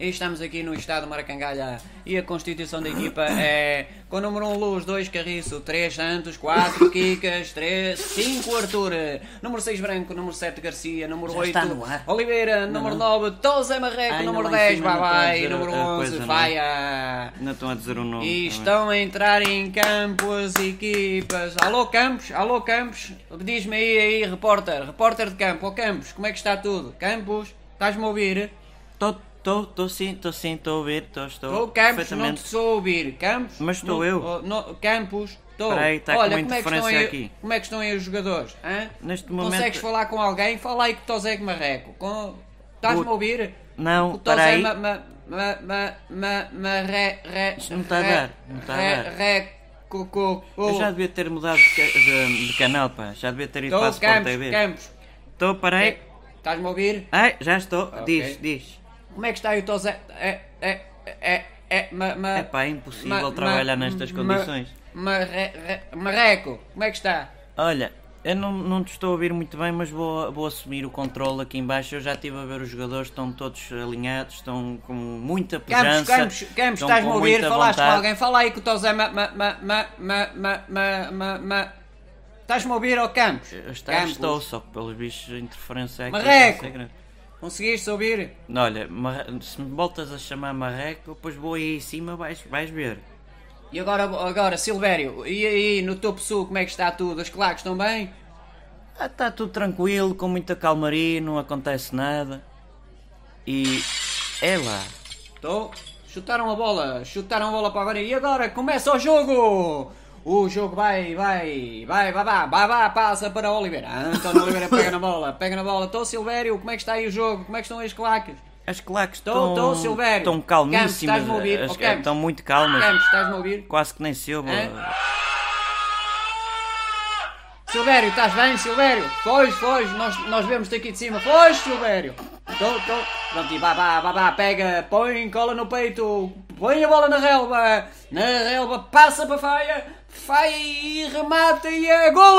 E estamos aqui no estado de Maracangalha e a constituição da equipa é com o número 1 Luz, 2 Carriço, 3 Santos, 4 Kikas, 3, 5 Arthur, número 6 Branco, número 7 Garcia, número Já 8 está no ar. Oliveira, número 9 Tozé Marreco, Ai, número não, lá em 10 cima não estão a Babai, número a 11 coisa, não é? Faia. Ainda estão a dizer o nome. E bem. estão a entrar em campo as equipas. Alô Campos, alô Campos, diz-me aí, aí, repórter, repórter de campo, ó Campos, como é que está tudo? Campos, estás-me a ouvir? Tô, tô, tô sim, tô sim, tô a ouvir, tô, estou. Ô Campos, não te estou a ouvir. Campos? Mas estou eu. oh, não- Campos, estou. Está com Olha, uma como é que estão interferência aí, aqui. Como é que estão aí os jogadores? hã? Neste momento- Consegues falar com alguém? Fala aí com o Tosé Marreco. Com... Estás-me a ouvir? Não, o espera aí. Ma, ma, ma, ma, ma, ma, re, re, Isto não está a dar, não está a dar. re- co- co- Eu co- já devia ter mudado de, de- de canal, pá. Já devia ter ido para a Estou, Sport Campos, TV. Campos. Estou, parei. É, Estás-me a ouvir? Ai, já estou. Ok. Diz, diz. Como é que está aí o teu Zé? É, é, é, é, ma, ma, é pá, é impossível ma, trabalhar ma, nestas condições. Marreco, como é que está? Olha, eu não, não te estou a ouvir muito bem, mas vou, vou assumir o controle aqui embaixo. Eu já estive a ver os jogadores, estão todos alinhados, estão com muita pujança. Campos, Campos, Campos estás-me a ouvir? Falaste vontade. com alguém? Fala aí que o teu Zé... Estás-me a ouvir, ó oh Campos? Está, Estou, só que pelos bichos a interferência é Marreco. que conseguiste ouvir? Olha, se me voltas a chamar Marreco, depois vou aí em cima, vais, vais ver. E agora, agora, Silvério, e aí no topo sul, como é que está tudo? As claques estão bem? Ah, está tudo tranquilo, com muita calmaria, não acontece nada. E. É lá. Estou. Chutaram a bola, chutaram a bola para agora. E agora começa o jogo! O jogo vai, vai, vai, vai, vai, vai, vai, passa para Oliveira. António Oliveira pega na bola, pega na bola. Estou Silvério, como é que está aí o jogo? Como é que estão as claques? As claques estão. tô, Silvério. Estão Campos, calmíssimas. estás-me a ouvir? as- Campos. estão muito calmas. Campos, estás-me a ouvir? Quase que nem se ouve. Silvério, estás bem, Silvério? Foge, foge, nós, nós vemos-te aqui de cima. Foge, Silvério! Estou, estou. Pronto, e vá, vá, vá, vá, pega, põe, cola no peito, põe a bola na relva, na relva, passa para a faia, faia e remata e é golo!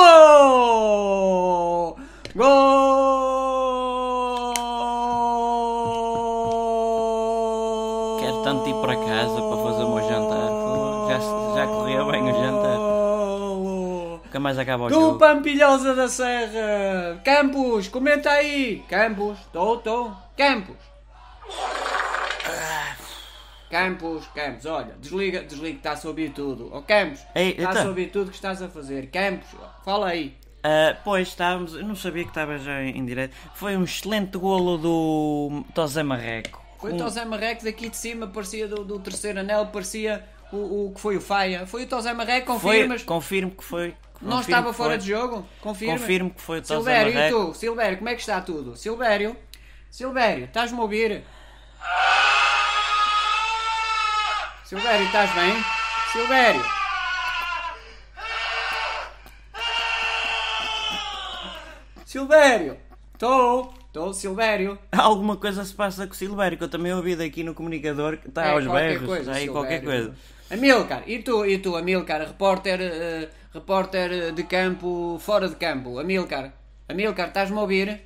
Gol! Quero tanto ir para casa para fazer o meu jantar. Já, já correu bem o jantar. Nunca mais acaba o Do jogo. Pampilhosa da Serra! Campos, comenta aí! Campos, estou, estou. Campos! Campos, Campos, olha, desliga, desliga, está-se a ouvir tudo. Ó Campos, Ei, está-se então. a ouvir tudo que estás a fazer. Campos, fala aí. Ah, pois estávamos, eu não sabia que estava já em direto. Foi um excelente golo do Tosé Marreco. Foi Um- o Tosé Marreco daqui de cima, parecia do, do terceiro anel, parecia o, o que foi o Faia. Foi o Tosé Marreco, Foi, confirmas? confirmo que foi. Não confirmo estava que fora foi. de jogo? Confirma? Confirmo que foi o Tosé Silvério, e Marreco. tu? Silvério, como é que está tudo? Silvério? Silvério, estás-me a ouvir? Silvério, estás bem? Silvério! Silvério! Estou! Estou, Silvério! Alguma coisa se passa com o Silvério, que eu também ouvi daqui no comunicador que está É, aos qualquer berros. coisa, aí qualquer Silvério. coisa. Amilcar, e tu, e tu, Amilcar, repórter, eh, repórter de campo, fora de campo. Amilcar, Amilcar, estás-me a ouvir?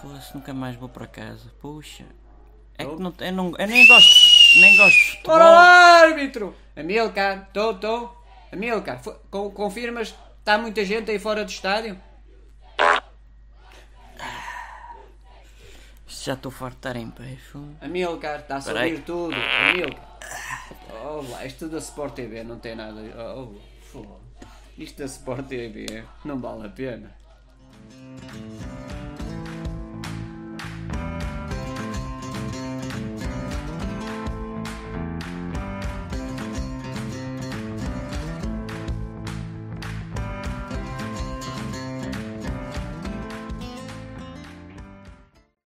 Foda-se, nunca mais vou para casa. Puxa. É Oh. que não, eu, não, eu nem gosto. Nem gosto de futebol. Ora árbitro! Amilcar, estou, estou. Amilcar, con- confirmas, está muita gente aí fora do estádio? Já estou farto de estar em foda. Amilcar, está a ouvir tudo. Amilcar. Oh, lá, isto da Sport TV não tem nada. Oh, oh. Isto da Sport TV não vale a pena.